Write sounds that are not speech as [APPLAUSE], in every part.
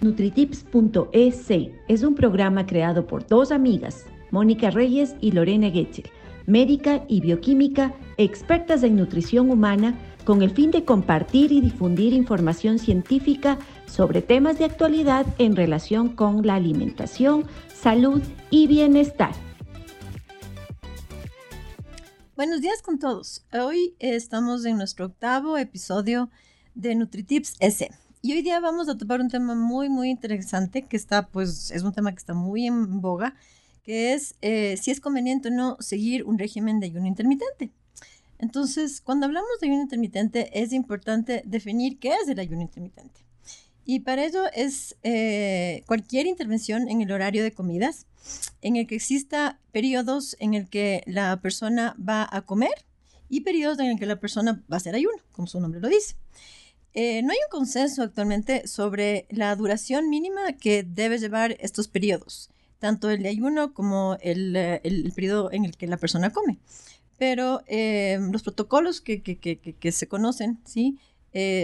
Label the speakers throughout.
Speaker 1: Nutritips.es es un programa creado por dos amigas, Mónica Reyes y Lorena Getzel, médica y bioquímica, expertas en nutrición humana, con el fin de compartir y difundir información científica sobre temas de actualidad en relación con la alimentación, salud y bienestar.
Speaker 2: Buenos días con todos. Hoy estamos en nuestro octavo episodio de Nutritips S. Y hoy día vamos a topar un tema muy, muy interesante que está, pues, es un tema que está muy en boga, que es eh, si es conveniente o no seguir un régimen de ayuno intermitente. Entonces, cuando hablamos de ayuno intermitente, es importante definir qué es el ayuno intermitente. Y para ello es eh, cualquier intervención en el horario de comidas en el que exista periodos en el que la persona va a comer y periodos en el que la persona va a hacer ayuno, como su nombre lo dice. Eh, no hay un consenso actualmente sobre la duración mínima que debe llevar estos periodos, tanto el de ayuno como el, eh, el, periodo en el que la persona come. Pero eh, los protocolos que, que, que, que, se conocen, ¿sí?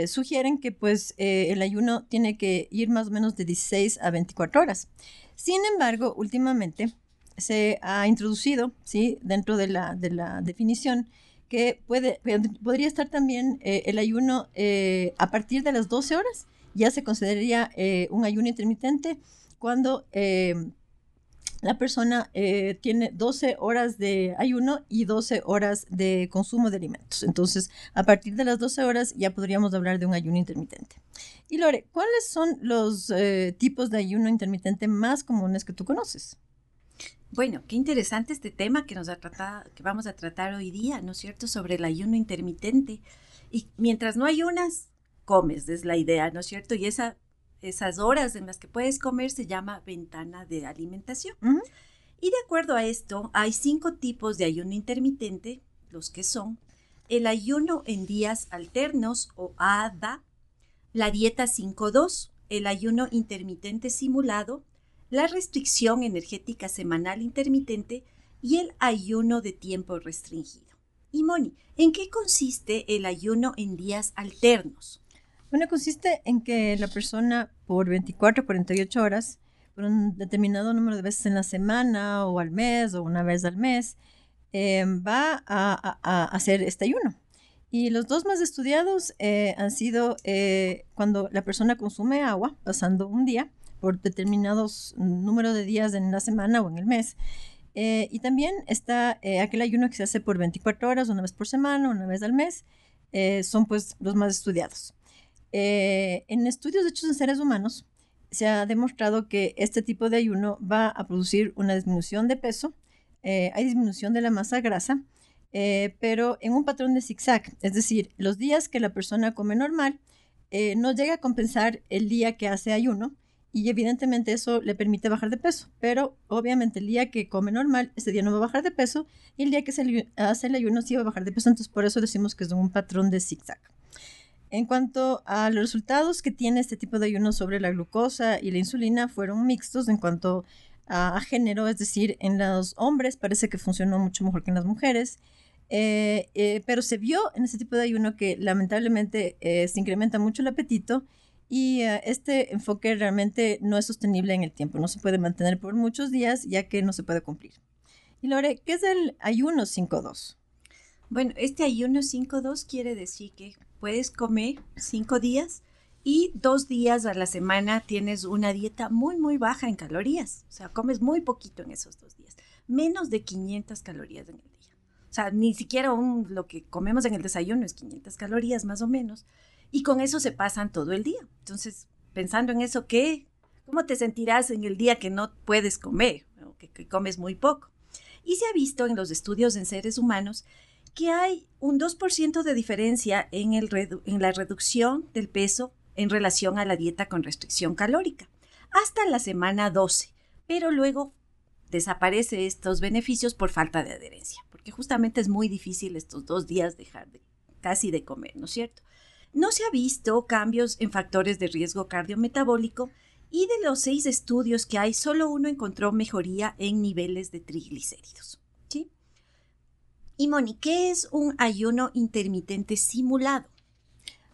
Speaker 2: sugieren que pues el ayuno tiene que ir más o menos de 16 a 24 horas. Sin embargo, últimamente se ha introducido, ¿sí? dentro de la, de la definición, que puede, podría estar también eh, el ayuno eh, a partir de las 12 horas, ya se consideraría eh, un ayuno intermitente cuando la persona tiene 12 horas de ayuno y 12 horas de consumo de alimentos. Entonces, a partir de las 12 horas ya podríamos hablar de un ayuno intermitente. Y Lore, ¿cuáles son los tipos de ayuno intermitente más comunes que tú conoces?
Speaker 3: Bueno, qué interesante este tema que nos ha tratado, que vamos a tratar hoy día, ¿no es cierto?, sobre el ayuno intermitente. Y mientras no ayunas, comes, es la idea, ¿no es cierto? Y esa, esas horas en las que puedes comer se llama ventana de alimentación. Y de acuerdo a esto, hay cinco tipos de ayuno intermitente, los que son el ayuno en días alternos o ADA, la dieta 5-2, el ayuno intermitente simulado, la restricción energética semanal intermitente y el ayuno de tiempo restringido. Y Moni, ¿en qué consiste el ayuno en días alternos?
Speaker 2: Bueno, consiste en que la persona por 24 o 48 horas, por un determinado número de veces en la semana o al mes o una vez al mes, em, va a, hacer este ayuno. Y los dos más estudiados eh, han sido eh, cuando la persona consume agua, pasando un día, por determinados número de días en la semana o en el mes. Eh, y también está eh, aquel ayuno que se hace por 24 horas, una vez por semana, una vez al mes. Eh, son pues los más estudiados. en estudios hechos en seres humanos, se ha demostrado que este tipo de ayuno va a producir una disminución de peso, hay disminución de la masa grasa, pero en un patrón de zigzag, es decir, los días que la persona come normal, no llega a compensar el día que hace ayuno, y evidentemente eso le permite bajar de peso, pero obviamente el día que come normal, ese día no va a bajar de peso y el día que se hace el ayuno sí va a bajar de peso, entonces por eso decimos que es un patrón de zigzag. En cuanto a los resultados que tiene este tipo de ayuno sobre la glucosa y la insulina, fueron mixtos en cuanto a, género, es decir, en los hombres parece que funcionó mucho mejor que en las mujeres, eh, eh, pero se vio en este tipo de ayuno que lamentablemente eh, se incrementa mucho el apetito y eh, este enfoque realmente no es sostenible en el tiempo, no se puede mantener por muchos días ya que no se puede cumplir. Y Lore, ¿qué es el ayuno 5-2?
Speaker 3: Bueno, este ayuno 5-2 quiere decir que puedes comer 5 días y dos días a la semana tienes una dieta muy, muy baja en calorías. O sea, comes muy poquito en esos dos días. Menos de 500 calorías en el día. O sea, ni siquiera lo que comemos en el desayuno es 500 calorías más o menos y con eso se pasan todo el día. Entonces, pensando en eso, ¿qué? ¿Cómo te sentirás en el día que no puedes comer o que, comes muy poco? Y se ha visto en los estudios en seres humanos que hay un 2% de diferencia en, la reducción del peso en relación a la dieta con restricción calórica, hasta la semana 12, pero luego desaparece estos beneficios por falta de adherencia, porque justamente es muy difícil estos dos días dejar de, casi de comer, ¿no es cierto? No se ha visto cambios en factores de riesgo cardiometabólico y de los seis estudios que hay, solo uno encontró mejoría en niveles de triglicéridos. ¿sí? Y Moni, ¿qué es un ayuno intermitente simulado?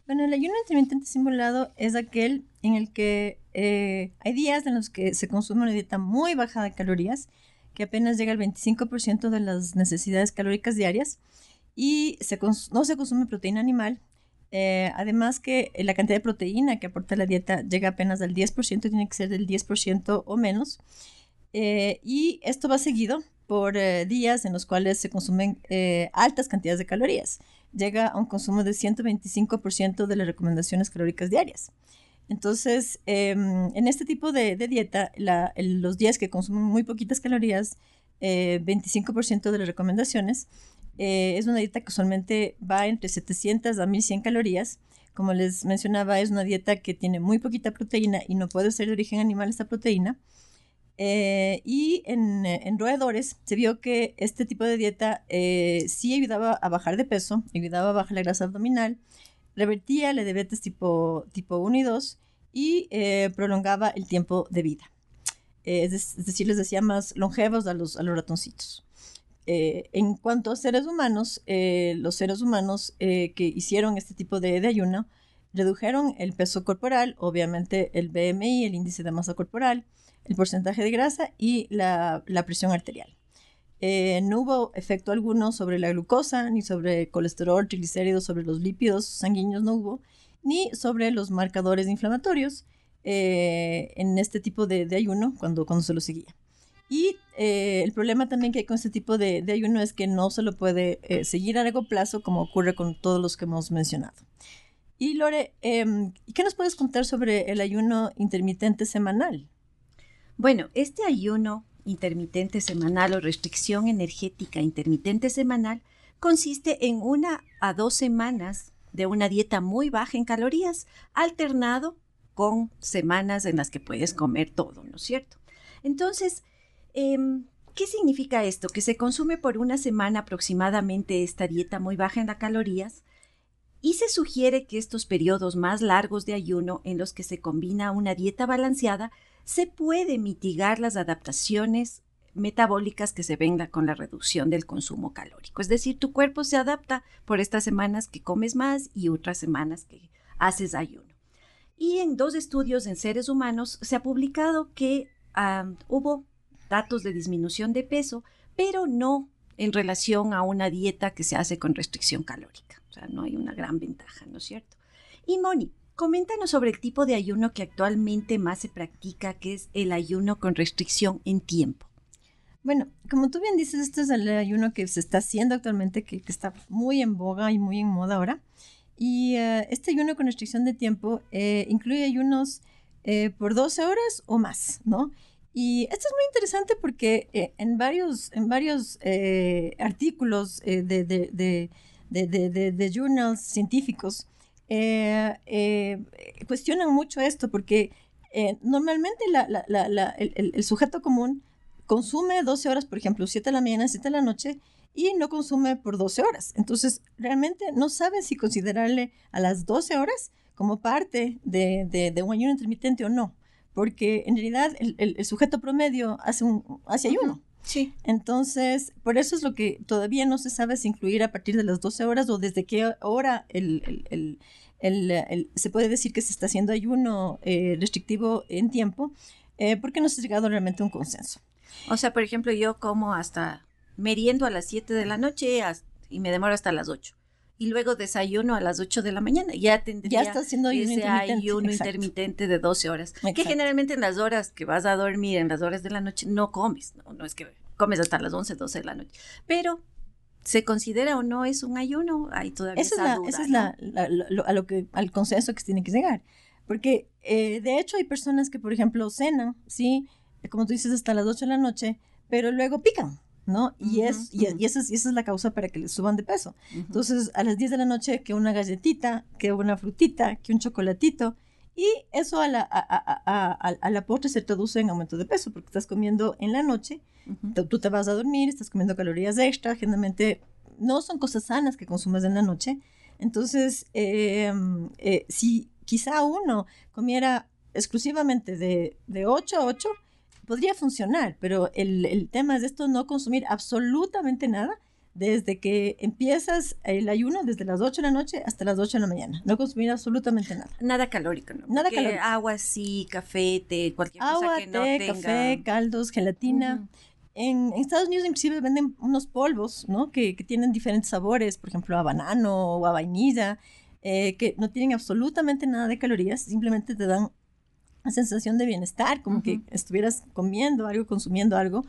Speaker 2: Bueno, el ayuno intermitente simulado es aquel en el que eh, hay días en los que se consume una dieta muy baja de calorías, que apenas llega al 25% de las necesidades calóricas diarias, y no se consume proteína animal. Eh, además que la cantidad de proteína que aporta la dieta llega apenas al 10%, tiene que ser del 10% o menos. Eh, y esto va seguido por días en los cuales se consumen altas cantidades de calorías llega a un consumo de 125% de las recomendaciones calóricas diarias. Entonces, em, en este tipo de, dieta, los días que consumen muy poquitas calorías, 25% eh, de las recomendaciones, eh, es una dieta que usualmente va entre 700 a 1100 calorías. Como les mencionaba, es una dieta que tiene muy poquita proteína y no puede ser de origen animal esta proteína. Eh, y en, roedores se vio que este tipo de dieta eh, sí ayudaba a bajar de peso, ayudaba a bajar la grasa abdominal, revertía la diabetes tipo, tipo 1 y 2 y eh, prolongaba el tiempo de vida. Es, decir, les decía más longevos a los ratoncitos. En cuanto a seres humanos, los seres humanos que hicieron este tipo de, de ayuno redujeron el peso corporal, obviamente el BMI, el índice de masa corporal, el porcentaje de grasa y la, presión arterial. Eh, no hubo efecto alguno sobre la glucosa, ni sobre colesterol, triglicéridos, sobre los lípidos sanguíneos no hubo, ni sobre los marcadores inflamatorios eh, en este tipo de, ayuno cuando, cuando se lo seguía. Y eh, el problema también que hay con este tipo de, ayuno es que no se lo puede seguir a largo plazo como ocurre con todos los que hemos mencionado. Y Lore, em, ¿qué nos puedes contar sobre el ayuno intermitente semanal?
Speaker 3: Bueno, este ayuno intermitente semanal o restricción energética intermitente semanal consiste en una a dos semanas de una dieta muy baja en calorías, alternado con semanas en las que puedes comer todo, ¿no es cierto? Entonces, em, ¿qué significa esto? Que se consume por una semana aproximadamente esta dieta muy baja en las calorías y se sugiere que estos periodos más largos de ayuno en los que se combina una dieta balanceada se puede mitigar las adaptaciones metabólicas que se vengan con la reducción del consumo calórico. Es decir, tu cuerpo se adapta por estas semanas que comes más y otras semanas que haces ayuno. Y en dos estudios en seres humanos se ha publicado que hubo datos de disminución de peso, pero no en relación a una dieta que se hace con restricción calórica. O sea, no hay una gran ventaja, ¿no es cierto? Y Moni, Coméntanos sobre el tipo de ayuno que actualmente más se practica, que es el ayuno con restricción en tiempo.
Speaker 2: Bueno, como tú bien dices, este es el ayuno que se está haciendo actualmente, que, está muy en boga y muy en moda ahora. Y eh, este ayuno con restricción de tiempo eh, incluye ayunos eh, por 12 horas o más, ¿no? Y esto es muy interesante porque en varios, en varios artículos de, de, de, de, journals científicos, eh, eh, cuestionan mucho esto porque eh, normalmente el, sujeto común consume 12 horas, por ejemplo, 7 de la mañana, 7 de la noche, y no consume por 12 horas. Entonces, realmente no saben si considerarle a las 12 horas como parte de, un ayuno intermitente o no, porque en realidad el, sujeto promedio hace, un, hace ayuno.
Speaker 3: Sí.
Speaker 2: Entonces, por eso es lo que todavía no se sabe si incluir a partir de las 12 horas o desde qué hora el, se puede decir que se está haciendo ayuno eh, restrictivo en tiempo, eh, porque no se ha llegado realmente a un consenso.
Speaker 3: O sea, por ejemplo, yo como hasta meriendo a las 7 de la noche y me demoro hasta las 8 y luego desayuno a las 8 de la mañana. Ya tendría
Speaker 2: ya está haciendo
Speaker 3: ese ayuno intermitente de 12 horas. Que generalmente en las horas que vas a dormir, en las horas de la noche, no comes. No, no es que comes hasta las 11, 12 de la noche. Pero ¿Se considera o no es un ayuno? Hay todavía esa, esa,
Speaker 2: es la, a lo que, al consenso que se tiene que llegar. Porque eh, de hecho hay personas que, por ejemplo, cenan, ¿sí? Como tú dices, hasta las 8 de la noche, pero luego pican. ¿No? Y, es, y, esa es, esa es la causa para que les suban de peso. Entonces, a las 10 de la noche, que una galletita, que una frutita, que un chocolatito, y eso a la, a, a, la postre se traduce en aumento de peso, porque estás comiendo en la noche, tú te vas a dormir, estás comiendo calorías extra, generalmente no son cosas sanas que consumes en la noche. Entonces, em, eh, si quizá uno comiera exclusivamente de, de 8 a 8, podría funcionar, pero el, el tema es esto, no consumir absolutamente nada desde que empiezas el ayuno, desde las 8 de la noche hasta las 8 de la mañana. No consumir absolutamente nada.
Speaker 3: Nada calórico, ¿no?
Speaker 2: Nada
Speaker 3: Porque
Speaker 2: calórico.
Speaker 3: Agua sí, café, té, cualquier
Speaker 2: Agua,
Speaker 3: cosa que no
Speaker 2: té,
Speaker 3: tenga...
Speaker 2: café, caldos, gelatina.
Speaker 3: Ujú.
Speaker 2: En, en Estados Unidos inclusive venden unos polvos, ¿no? Que, que tienen diferentes sabores, por ejemplo, a banano o a vainilla, eh, que no tienen absolutamente nada de calorías, simplemente te dan sensación de bienestar, como que estuvieras comiendo algo, consumiendo algo,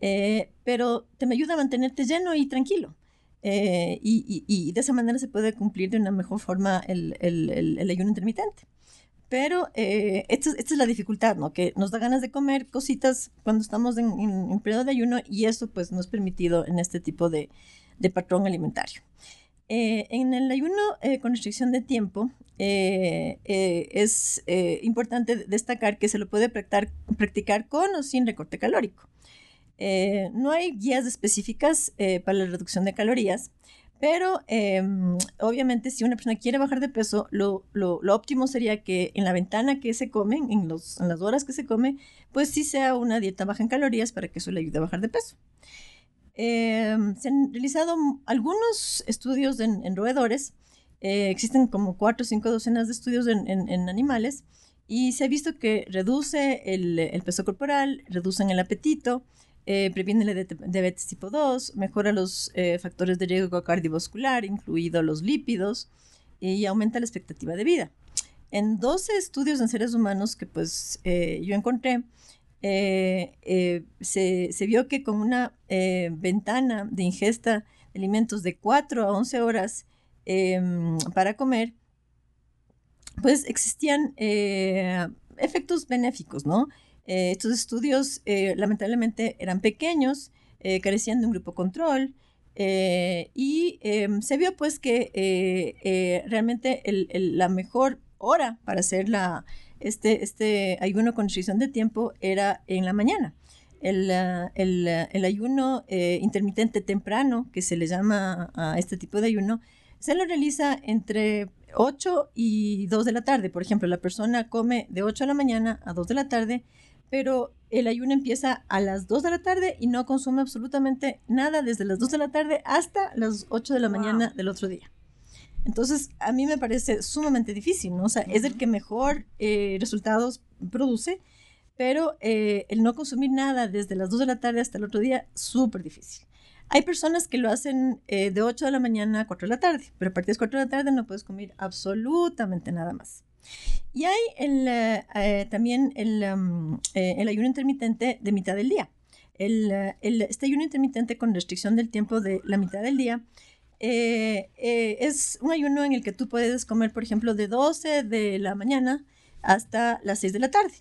Speaker 2: eh, pero te me ayuda a mantenerte lleno y tranquilo. Eh, y, y- y de esa manera se puede cumplir de una mejor forma el, el- el- el ayuno intermitente. Pero eh, esta, es- esta es la dificultad, ¿no? Que nos da ganas de comer cositas cuando estamos en, en- en periodo de ayuno y eso pues no es permitido en este tipo de, de patrón alimentario. Eh, en el ayuno eh, con restricción de tiempo eh, eh, es eh, importante destacar que se lo puede practicar, practicar con o sin recorte calórico. Eh, no hay guías específicas para la reducción de calorías, pero eh, obviamente si una persona quiere bajar de peso, lo, lo- lo óptimo sería que en la ventana que se comen, en, los, en las horas que se come, pues sí sea una dieta baja en calorías para que eso le ayude a bajar de peso. Eh, se han realizado algunos estudios en, en roedores, eh, existen como cuatro o cinco docenas de estudios en, en- animales y se ha visto que reduce el, el peso corporal, reducen el apetito, eh, previene la diabetes tipo 2, mejora los eh, factores de riesgo cardiovascular, incluidos los lípidos, y aumenta la expectativa de vida. En 12 estudios en seres humanos que pues yo encontré, eh, eh, se, se vio que con una eh, ventana de ingesta de alimentos de 4 a 11 horas em, para comer, pues existían efectos benéficos, ¿no? Estos estudios lamentablemente eran pequeños, carecían de un grupo control y em, se vio pues que realmente la mejor hora para hacer la, este, este ayuno con restricción de tiempo era en la mañana. El, ah, el, ah, el ayuno eh, intermitente temprano, que se le llama a este tipo de ayuno, se lo realiza entre 8 y 2 de la tarde. Por ejemplo, la persona come de 8 de la mañana a 2 de la tarde, pero el ayuno empieza a las 2 de la tarde y no consume absolutamente nada desde las 2 de la tarde hasta las 8 de la
Speaker 3: Wow.
Speaker 2: mañana del otro día. Entonces, a mí me parece sumamente difícil, ¿no? O sea, es el que mejor eh, resultados produce, pero eh, el no consumir nada desde las 2 de la tarde hasta el otro día, súper difícil. Hay personas que lo hacen eh, de 8 de la mañana a 4 de la tarde, pero a partir de las 4 de la tarde no puedes comer absolutamente nada más. Y hay el, eh, también el, um, eh, el ayuno intermitente de mitad del día. El, el- este ayuno intermitente con restricción del tiempo de la mitad del día eh, eh, es un ayuno en el que tú puedes comer, por ejemplo, de 12 de la mañana hasta las 6 de la tarde.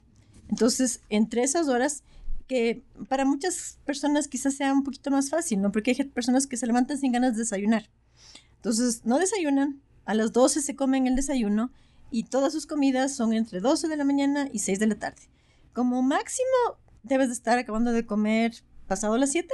Speaker 2: Entonces, entre esas horas, que para muchas personas quizás sea un poquito más fácil, ¿no? Porque hay personas que se levantan sin ganas de desayunar. Entonces, no desayunan, a las 12 se comen el desayuno y todas sus comidas son entre 12 de la mañana y 6 de la tarde. Como máximo, debes de estar acabando de comer pasado las 7.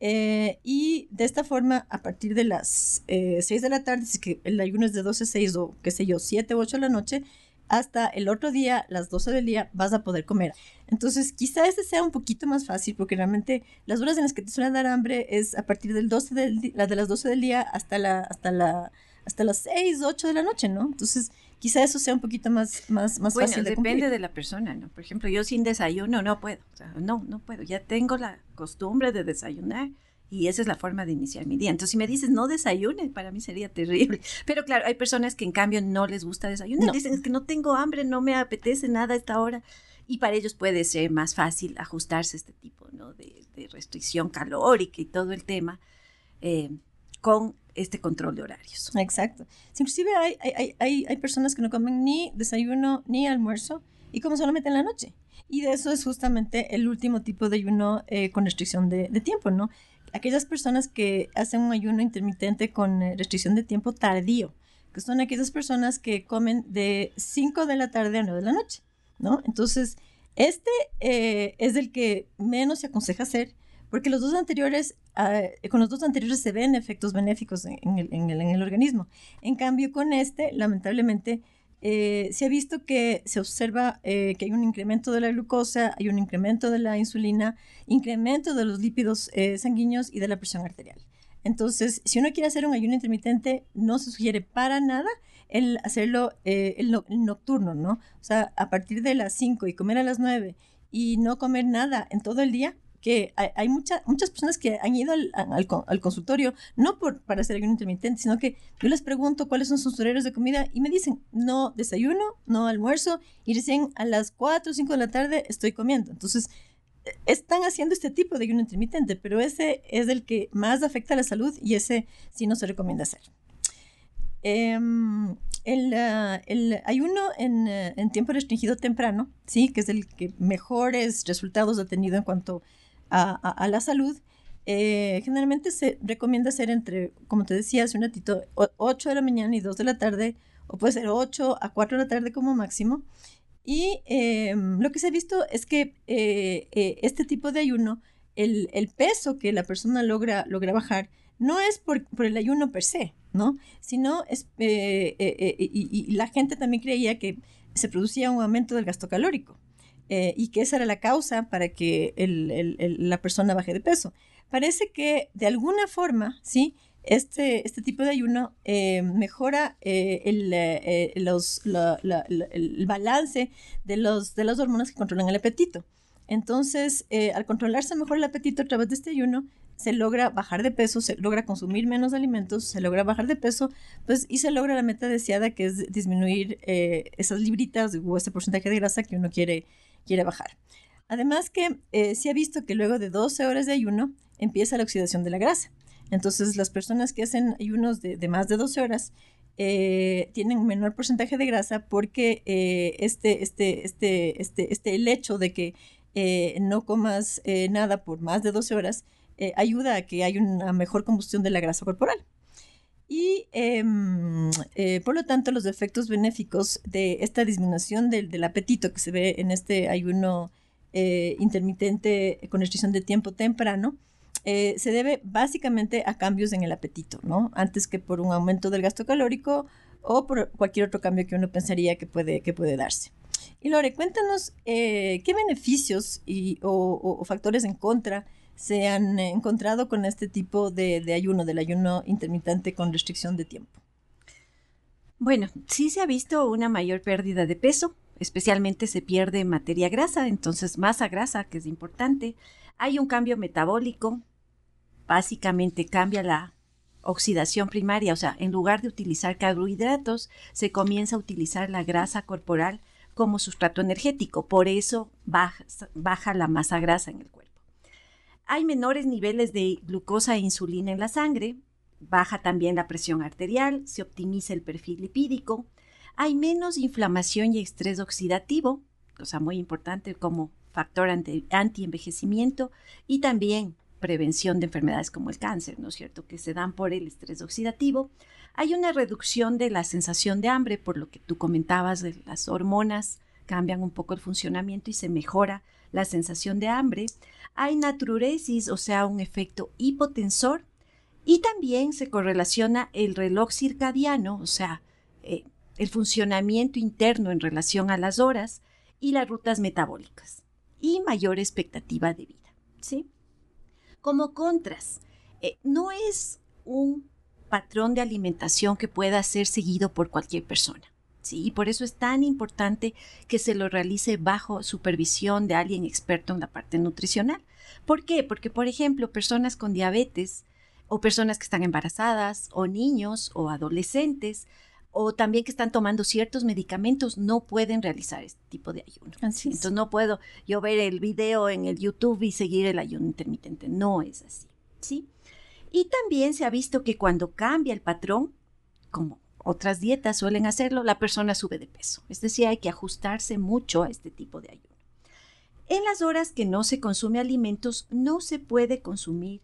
Speaker 2: Eh, y de esta forma, a partir de las eh, 6 de la tarde, si es que el ayuno es de 12 a 6 o qué sé yo, 7 o 8 de la noche, hasta el otro día, las 12 del día, vas a poder comer. Entonces, quizá este sea un poquito más fácil porque realmente las horas en las que te suele dar hambre es a partir del 12 del la de las 12 del día hasta la hasta la hasta las 6, 8 de la noche, ¿no? Entonces, quizá eso sea un poquito más más más
Speaker 3: Bueno,
Speaker 2: fácil de
Speaker 3: depende
Speaker 2: cumplir.
Speaker 3: de la persona, ¿no? Por ejemplo, yo sin desayuno no puedo. O sea, no, no puedo. Ya tengo la costumbre de desayunar y esa es la forma de iniciar mi día. Entonces, si me dices no desayunes, para mí sería terrible. [LAUGHS] Pero claro, hay personas que en cambio no les gusta desayunar.
Speaker 2: No.
Speaker 3: Dicen es que no tengo hambre, no me apetece nada a esta hora. Y para ellos puede ser más fácil ajustarse a este tipo ¿no? de, de restricción calórica y todo el tema eh, con este control de horarios.
Speaker 2: Exacto. Inclusive hay, hay, hay- hay, personas que no comen ni desayuno ni almuerzo y como solamente en la noche. Y de eso es justamente el último tipo de ayuno eh, con restricción de, de tiempo, ¿no? Aquellas personas que hacen un ayuno intermitente con eh, restricción de tiempo tardío, que son aquellas personas que comen de 5 de la tarde a 9 de la noche, ¿no? Entonces, este eh, es el que menos se aconseja hacer, porque los dos anteriores, ah, con los dos anteriores se ven efectos benéficos en el organismo. En cambio, con este, lamentablemente, eh, se ha visto que se observa eh, que hay un incremento de la glucosa, hay un incremento de la insulina, incremento de los lípidos eh, sanguíneos y de la presión arterial. Entonces, si uno quiere hacer un ayuno intermitente, no se sugiere para nada el hacerlo eh, el, nocturno, ¿no? O sea, a partir de las 5 y comer a las 9 y no comer nada en todo el día, que hay, muchas personas que han ido al, consultorio no por, para hacer ayuno intermitente, sino que yo les pregunto cuáles son sus horarios de comida y me dicen, no desayuno, no almuerzo y recién a las 4 o 5 de la tarde estoy comiendo. Entonces, e, están haciendo este tipo de ayuno intermitente, pero ese es el que más afecta a la salud y ese sí no se recomienda hacer. Em, el, ah, el, ayuno en, eh, en, tiempo restringido temprano, sí, que es el que mejores resultados ha tenido en cuanto a, la salud, eh, generalmente se recomienda hacer entre, como te decía hace un ratito, 8 de la mañana y 2 de la tarde, o puede ser 8 a 4 de la tarde como máximo. Y em, lo que se ha visto es que eh, eh, este tipo de ayuno, el, el, peso que la persona logra, logra bajar, no es por, por el ayuno per se, ¿no? Sino es, y, y la gente también creía que se producía un aumento del gasto calórico. Eh, y que esa era la causa para que la persona baje de peso. Parece que de alguna forma, ¿sí? Este, este tipo de ayuno eh, mejora eh, el, los, el, balance de, los, de las hormonas que controlan el apetito. Entonces, al controlarse mejor el apetito a través de este ayuno, se logra bajar de peso, se logra consumir menos alimentos, se logra bajar de peso, pues y se logra la meta deseada que es disminuir esas libritas o ese porcentaje de grasa que uno quiere quiere bajar. Además que eh, se ha visto que luego de 12 horas de ayuno empieza la oxidación de la grasa. Entonces las personas que hacen ayunos de, más de 12 horas eh, tienen menor porcentaje de grasa porque eh, este, este, este, este, este, el hecho de que no comas nada por más de 12 horas ayuda a que haya una mejor combustión de la grasa corporal. Y em, eh, por lo tanto, los efectos benéficos de esta disminución del, apetito que se ve en este ayuno eh, intermitente con restricción de tiempo temprano, eh, se debe básicamente a cambios en el apetito, ¿no? Antes que por un aumento del gasto calórico o por cualquier otro cambio que uno pensaría que puede, que puede darse. Y Lore, cuéntanos qué beneficios y, o factores en contra se han encontrado con este tipo de, ayuno, del ayuno intermitente con restricción de tiempo?
Speaker 3: Bueno, sí se ha visto una mayor pérdida de peso, especialmente se pierde materia grasa, entonces masa grasa, que es importante. Hay un cambio metabólico, básicamente cambia la oxidación primaria, o sea, en lugar de utilizar carbohidratos, se comienza a utilizar la grasa corporal como sustrato energético, por eso baja, baja la masa grasa en el cuerpo. Hay menores niveles de glucosa e insulina en la sangre, baja también la presión arterial, se optimiza el perfil lipídico, hay menos inflamación y estrés oxidativo, cosa muy importante como factor anti-envejecimiento y también prevención de enfermedades como el cáncer, ¿no es cierto?, que se dan por el estrés oxidativo. Hay una reducción de la sensación de hambre, por lo que tú comentabas de las hormonas cambian un poco el funcionamiento y se mejora la sensación de hambre hay natruresis, o sea, un efecto hipotensor, y también se correlaciona el reloj circadiano, o sea, eh, el funcionamiento interno en relación a las horas y las rutas metabólicas, y mayor expectativa de vida. ¿sí? Como contras, eh, no es un patrón de alimentación que pueda ser seguido por cualquier persona. ¿Sí? Y por eso es tan importante que se lo realice bajo supervisión de alguien experto en la parte nutricional. ¿Por qué? Porque, por ejemplo, personas con diabetes o personas que están embarazadas o niños o adolescentes o también que están tomando ciertos medicamentos no pueden realizar este tipo de ayuno. Entonces no puedo yo ver el video en el YouTube y seguir el ayuno intermitente. No es así. ¿sí? Y también se ha visto que cuando cambia el patrón, como otras dietas suelen hacerlo, la persona sube de peso. Es decir, hay que ajustarse mucho a este tipo de ayuno. En las horas que no se consume alimentos, no se puede consumir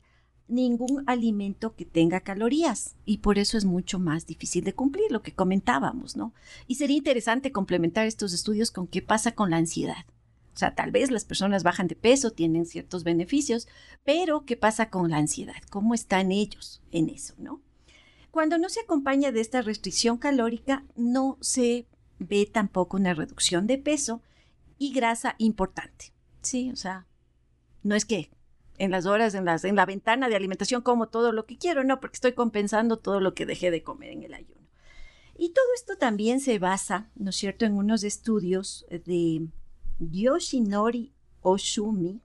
Speaker 3: ningún alimento que tenga calorías y por eso es mucho más difícil de cumplir lo que comentábamos, ¿no? Y sería interesante complementar estos estudios con qué pasa con la ansiedad. O sea, tal vez las personas bajan de peso, tienen ciertos beneficios, pero ¿qué pasa con la ansiedad? ¿Cómo están ellos en eso, no? Cuando no se acompaña de esta restricción calórica, no se ve tampoco una reducción de peso y grasa importante. Sí, o sea, no es que en las horas, en, las, en la ventana de alimentación, como todo lo que quiero, no, porque estoy compensando todo lo que dejé de comer en el ayuno. Y todo esto también se basa, ¿no es cierto?, en unos estudios de Yoshinori Oshumi,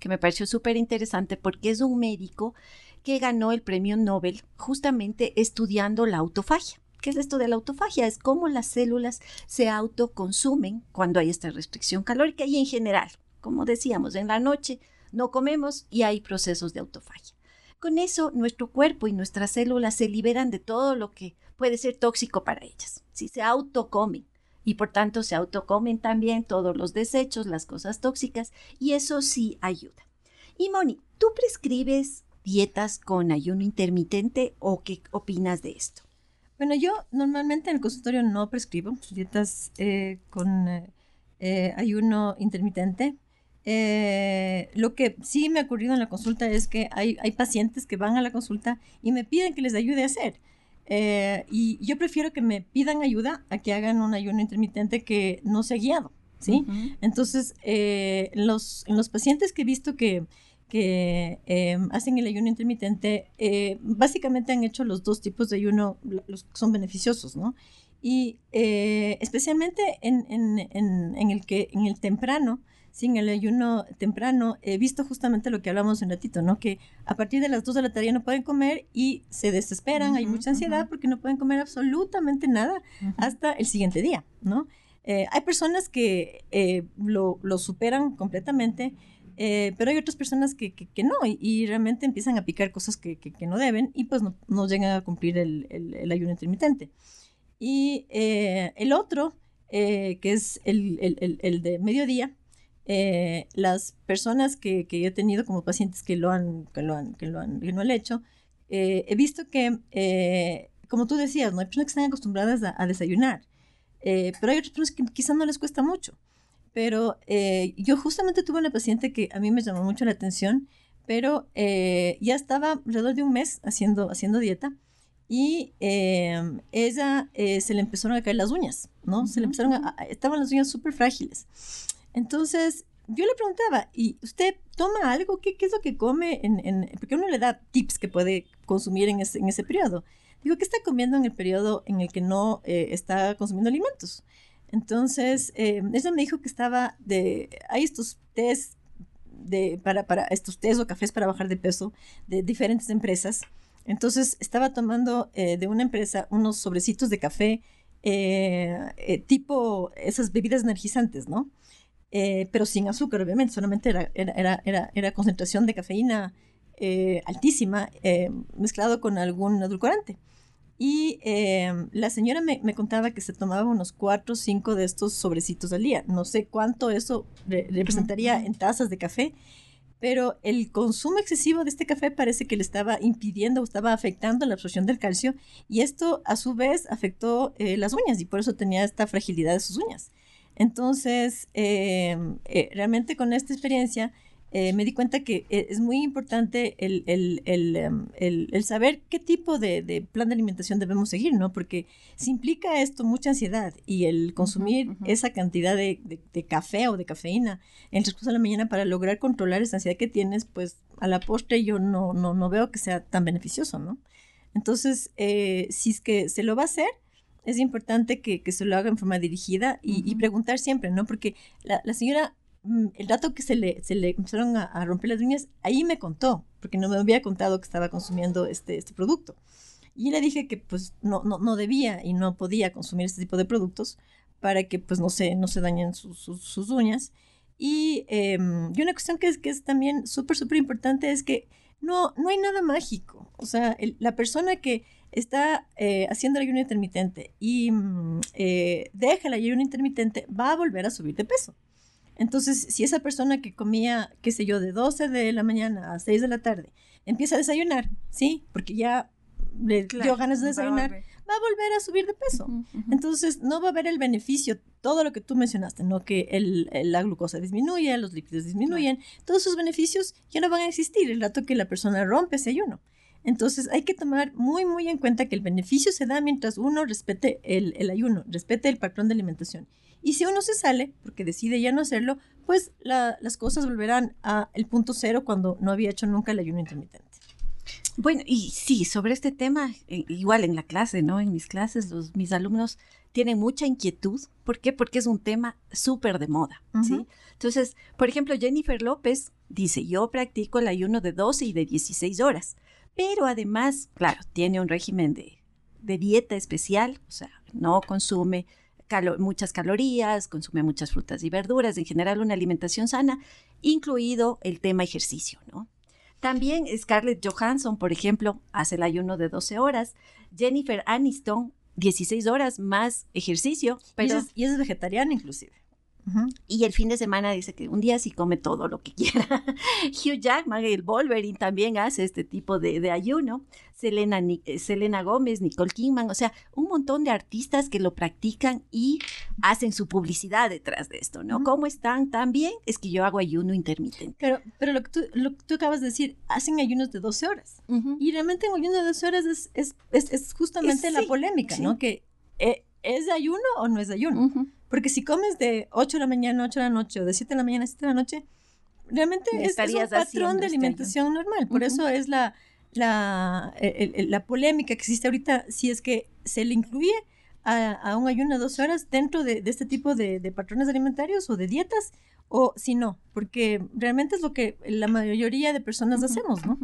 Speaker 3: que me pareció súper interesante porque es un médico que ganó el premio Nobel justamente estudiando la autofagia. ¿Qué es esto de la autofagia? Es cómo las células se autoconsumen cuando hay esta restricción calórica y en general, como decíamos, en la noche no comemos y hay procesos de autofagia. Con eso, nuestro cuerpo y nuestras células se liberan de todo lo que puede ser tóxico para ellas. Si se autocomen y por tanto se autocomen también todos los desechos, las cosas tóxicas y eso sí ayuda. Y Moni, ¿tú prescribes dietas con ayuno intermitente o qué opinas de esto?
Speaker 2: Bueno, yo normalmente en el consultorio no prescribo dietas eh, con eh, eh, ayuno intermitente. lo que sí me ha ocurrido en la consulta es que hay, hay, pacientes que van a la consulta y me piden que les ayude a hacer. y yo prefiero que me pidan ayuda a que hagan un ayuno intermitente que no sea guiado, ¿sí? Entonces, los, en los pacientes que he visto que que em, hacen el ayuno intermitente, eh, básicamente han hecho los dos tipos de ayuno, los que son beneficiosos, ¿no? Y eh, especialmente en, en, en, el que, en el temprano, sin el ayuno temprano, he visto justamente lo que hablamos un ratito, ¿no? Que a partir de las 2 de la tarde no pueden comer y se desesperan, hay mucha ansiedad porque no pueden comer absolutamente nada hasta el siguiente día, ¿no? Eh, hay personas que lo, lo, superan completamente eh, pero hay otras personas que, que, no y, realmente empiezan a picar cosas que, que no deben y pues no, no, llegan a cumplir el, el, ayuno intermitente. Y eh, el otro, eh, que es el, el, de mediodía, las personas que, que, yo he tenido como pacientes que lo han, que lo han, que lo han, que no han hecho, he visto que, como tú decías, ¿no? hay personas que están acostumbradas a, a desayunar, pero hay otras personas que quizás no les cuesta mucho. Pero eh, yo justamente tuve una paciente que a mí me llamó mucho la atención, pero eh, ya estaba alrededor de un mes haciendo, haciendo dieta y em, ella eh, se le empezaron a caer las uñas, ¿no? Se le empezaron a, estaban las uñas súper frágiles. Entonces, yo le preguntaba, ¿y usted toma algo? ¿Qué, qué es lo que come? En, en, porque uno le da tips que puede consumir en ese, en ese periodo. Digo, ¿qué está comiendo en el periodo en el que no está consumiendo alimentos? Entonces, eh, ella me dijo que estaba de, hay estos test de, para, para estos test o cafés para bajar de peso de diferentes empresas. Entonces, estaba tomando eh, de una empresa unos sobrecitos de café eh, eh, tipo esas bebidas energizantes, ¿no? pero sin azúcar, obviamente, solamente era, era, era, era concentración de cafeína altísima mezclado con algún edulcorante. Y em, la señora me, me, contaba que se tomaba unos cuatro o cinco de estos sobrecitos al día. No sé cuánto eso representaría en tazas de café, pero el consumo excesivo de este café parece que le estaba impidiendo o estaba afectando la absorción del calcio y esto a su vez afectó eh, las uñas y por eso tenía esta fragilidad de sus uñas. Entonces, em, eh, realmente con esta experiencia eh, me di cuenta que eh, es muy importante el, el, em, el, el saber qué tipo de, de, plan de alimentación debemos seguir, ¿no? Porque si implica esto mucha ansiedad y el consumir esa cantidad de, de, café o de cafeína en el transcurso de la mañana para lograr controlar esa ansiedad que tienes, pues a la postre yo no, no, no veo que sea tan beneficioso, ¿no? Entonces, eh, si es que se lo va a hacer, es importante que, que se lo haga en forma dirigida y, y preguntar siempre, ¿no? Porque la, la señora el dato que se le, se le empezaron a, romper las uñas, ahí me contó, porque no me había contado que estaba consumiendo este, este producto. Y le dije que pues no, no, no debía y no podía consumir este tipo de productos para que pues no se, no se dañen sus, sus, uñas. Y, em, y, una cuestión que es, que es también súper, súper importante es que no, no hay nada mágico. O sea, la persona que está eh, haciendo el ayuno intermitente y mm, eh, deja el ayuno intermitente va a volver a subir de peso. Entonces, si esa persona que comía, qué sé yo, de 12 de la mañana a 6 de la tarde, empieza a desayunar, ¿sí? Porque ya le dio ganas de desayunar, va a, volver a subir de peso. Entonces, no va a haber el beneficio, todo lo que tú mencionaste, ¿no? Que el, la glucosa disminuye, los lípidos disminuyen, todos esos beneficios ya no van a existir el rato que la persona rompe ese ayuno. Entonces hay que tomar muy, muy en cuenta que el beneficio se da mientras uno respete el, el ayuno, respete el patrón de alimentación Y si uno se sale, porque decide ya no hacerlo, pues las cosas volverán a el punto cero cuando no había hecho nunca el ayuno intermitente.
Speaker 3: Bueno, y sí, sobre este tema, eh, igual en la clase, ¿no? En mis clases, los, mis alumnos tienen mucha inquietud. ¿Por qué? Porque es un tema súper de moda, ¿sí? Entonces, por ejemplo, Jennifer López dice, yo practico el ayuno de 12 y de 16 horas, pero además, claro, tiene un régimen de, de dieta especial, o sea, no consume muchas calorías, consume muchas frutas y verduras, en general una alimentación sana, incluido el tema ejercicio, ¿no? También Scarlett Johansson, por ejemplo, hace el ayuno de 12 horas. Jennifer Aniston, 16 horas más ejercicio.
Speaker 2: Pero, y, es, vegetariana inclusive.
Speaker 3: Y el fin de semana dice que un día sí come todo lo que [LAUGHS] quiera. Hugh Jackman, el Wolverine, también hace este tipo de, ayuno. Selena, eh, Selena Gómez, Nicole Kidman, o sea, un montón de artistas que lo practican y hacen su publicidad detrás de esto, ¿no? ¿Cómo están también? Es que yo hago ayuno intermitente.
Speaker 2: Pero, pero lo, que tú, lo que tú acabas de decir, hacen ayunos de 12 horas. Y realmente en ayuno de 12 horas es, es, es, justamente la polémica, ¿no? Que eh, ¿es de ayuno o no es de ayuno? Porque si comes de 8 de la mañana a 8 de la noche o de 7 de la mañana a 7 de la noche, realmente es, un patrón de este alimentación normal. Por eso es la, la, la polémica que existe ahorita si es que se le incluye a, un ayuno de 12 horas dentro de, este tipo de, patrones alimentarios o de dietas o si no, porque realmente es lo que la mayoría de personas hacemos, ¿no?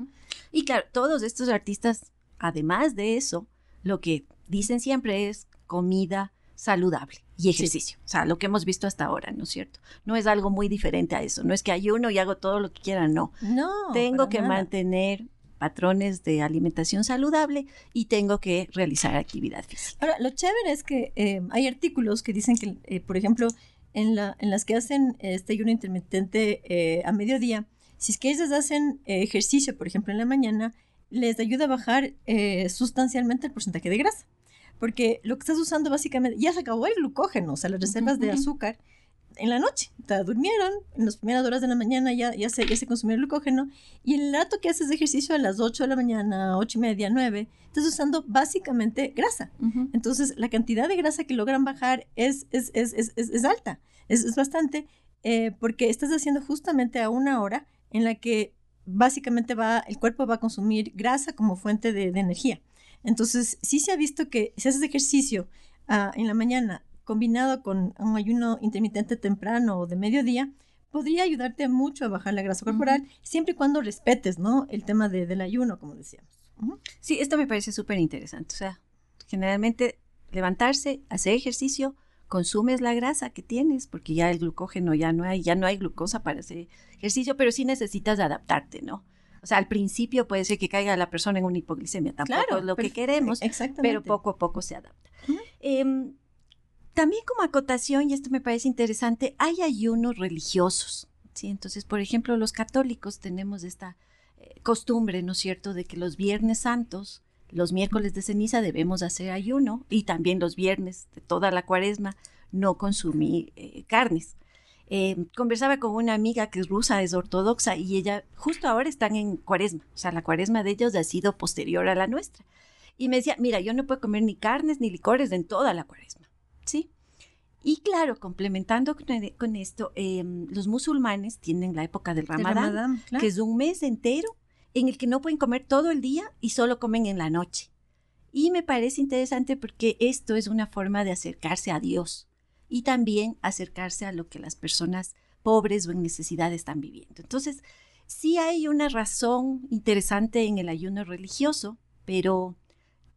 Speaker 3: Y claro, todos estos artistas, además de eso, lo que dicen siempre es comida saludable y ejercicio. O sea, lo que hemos visto hasta ahora, ¿no es cierto? No es algo muy diferente a eso. No es que ayuno y hago todo lo que quiera, no.
Speaker 2: No.
Speaker 3: Tengo que mantener patrones de alimentación saludable y tengo que realizar actividad física.
Speaker 2: Ahora, lo chévere es que eh, hay artículos que dicen que, eh, por ejemplo, en, la, en las que hacen este ayuno intermitente eh, a mediodía, si es que ellos hacen ejercicio, por ejemplo, en la mañana, les ayuda a bajar sustancialmente el porcentaje de grasa porque lo que estás usando básicamente, ya se acabó el glucógeno, o sea, las reservas de azúcar en la noche. O durmieron, en las primeras horas de la mañana ya, ya, se, ya se consumió el glucógeno, y el rato que haces ejercicio a las 8 de la mañana, 8 y media, 9, estás usando básicamente grasa. Entonces, la cantidad de grasa que logran bajar es, es, es, es alta, es, bastante, eh, porque estás haciendo justamente a una hora en la que básicamente va, el cuerpo va a consumir grasa como fuente de energía. Entonces, sí se ha visto que si haces ejercicio ah, en la mañana combinado con un ayuno intermitente temprano o de mediodía, podría ayudarte mucho a bajar la grasa corporal, siempre y cuando respetes, ¿no? El tema del ayuno, como decíamos.
Speaker 3: Sí, esto me parece súper interesante. O sea, generalmente levantarse, hacer ejercicio, consumes la grasa que tienes, porque ya el glucógeno ya no hay, ya no hay glucosa para hacer ejercicio, pero sí necesitas adaptarte, ¿no? O sea, al principio puede ser que caiga la persona en una hipoglicemia, tampoco es lo que queremos, pero poco a poco se adapta. Em, también como acotación, y esto me parece interesante, hay ayunos religiosos. ¿sí? Entonces, por ejemplo, los católicos tenemos esta eh, costumbre, ¿no es cierto?, de que los viernes santos, los miércoles de ceniza debemos hacer ayuno y también los viernes de toda la cuaresma no consumir eh, carnes. Eh, conversaba con una amiga que es rusa, es ortodoxa, y ella justo ahora están en cuaresma, o sea, la cuaresma de ellos ha sido posterior a la nuestra. Y me decía, mira, yo no puedo comer ni carnes ni licores en toda la cuaresma, ¿sí? Y claro, complementando con, esto, em, los musulmanes tienen la época del Ramadán, que es un mes entero en el que no pueden comer todo el día y solo comen en la noche. Y me parece interesante porque esto es una forma de acercarse a Dios y también acercarse a lo que las personas pobres o en necesidad están viviendo. Entonces, sí hay una razón interesante en el ayuno religioso, pero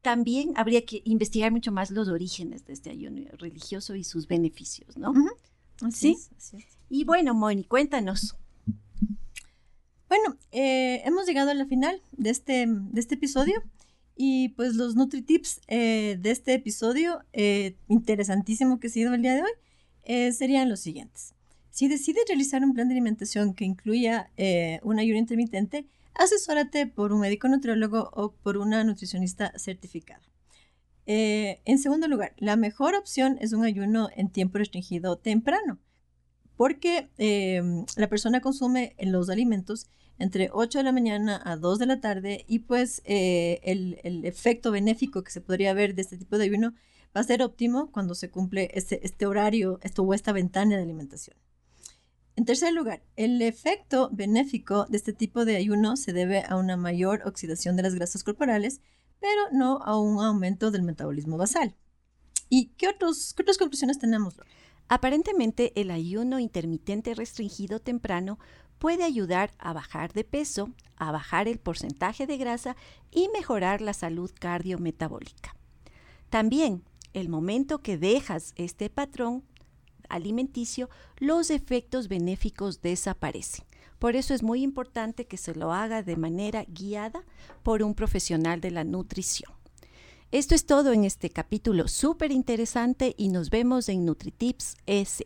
Speaker 3: también habría que investigar mucho más los orígenes de este ayuno religioso y sus beneficios, ¿no?
Speaker 2: ¿Sí?
Speaker 3: Y bueno, Moni, cuéntanos.
Speaker 2: Bueno, eh, hemos llegado a la final de este, de este episodio. Y pues los NutriTips eh, de este episodio, eh, interesantísimo que ha sido el día de hoy, eh, serían los siguientes. Si decides realizar un plan de alimentación que incluya un ayuno intermitente, asesórate por un médico nutriólogo o por una nutricionista certificada. en segundo lugar, la mejor opción es un ayuno en tiempo restringido temprano, porque la persona consume los alimentos entre 8 de la mañana a 2 de la tarde y pues eh, el, efecto benéfico que se podría ver de este tipo de ayuno va a ser óptimo cuando se cumple este, este horario esto, o esta ventana de alimentación. En tercer lugar, el efecto benéfico de este tipo de ayuno se debe a una mayor oxidación de las grasas corporales, pero no a un aumento del metabolismo basal. ¿Y qué, otros, qué otras conclusiones tenemos?
Speaker 3: Aparentemente, el ayuno intermitente restringido temprano puede ayudar a bajar de peso, a bajar el porcentaje de grasa y mejorar la salud cardiometabólica. También, el momento que dejas este patrón alimenticio, los efectos benéficos desaparecen. Por eso es muy importante que se lo haga de manera guiada por un profesional de la nutrición. Esto es todo en este capítulo súper interesante y nos vemos en NutriTips S.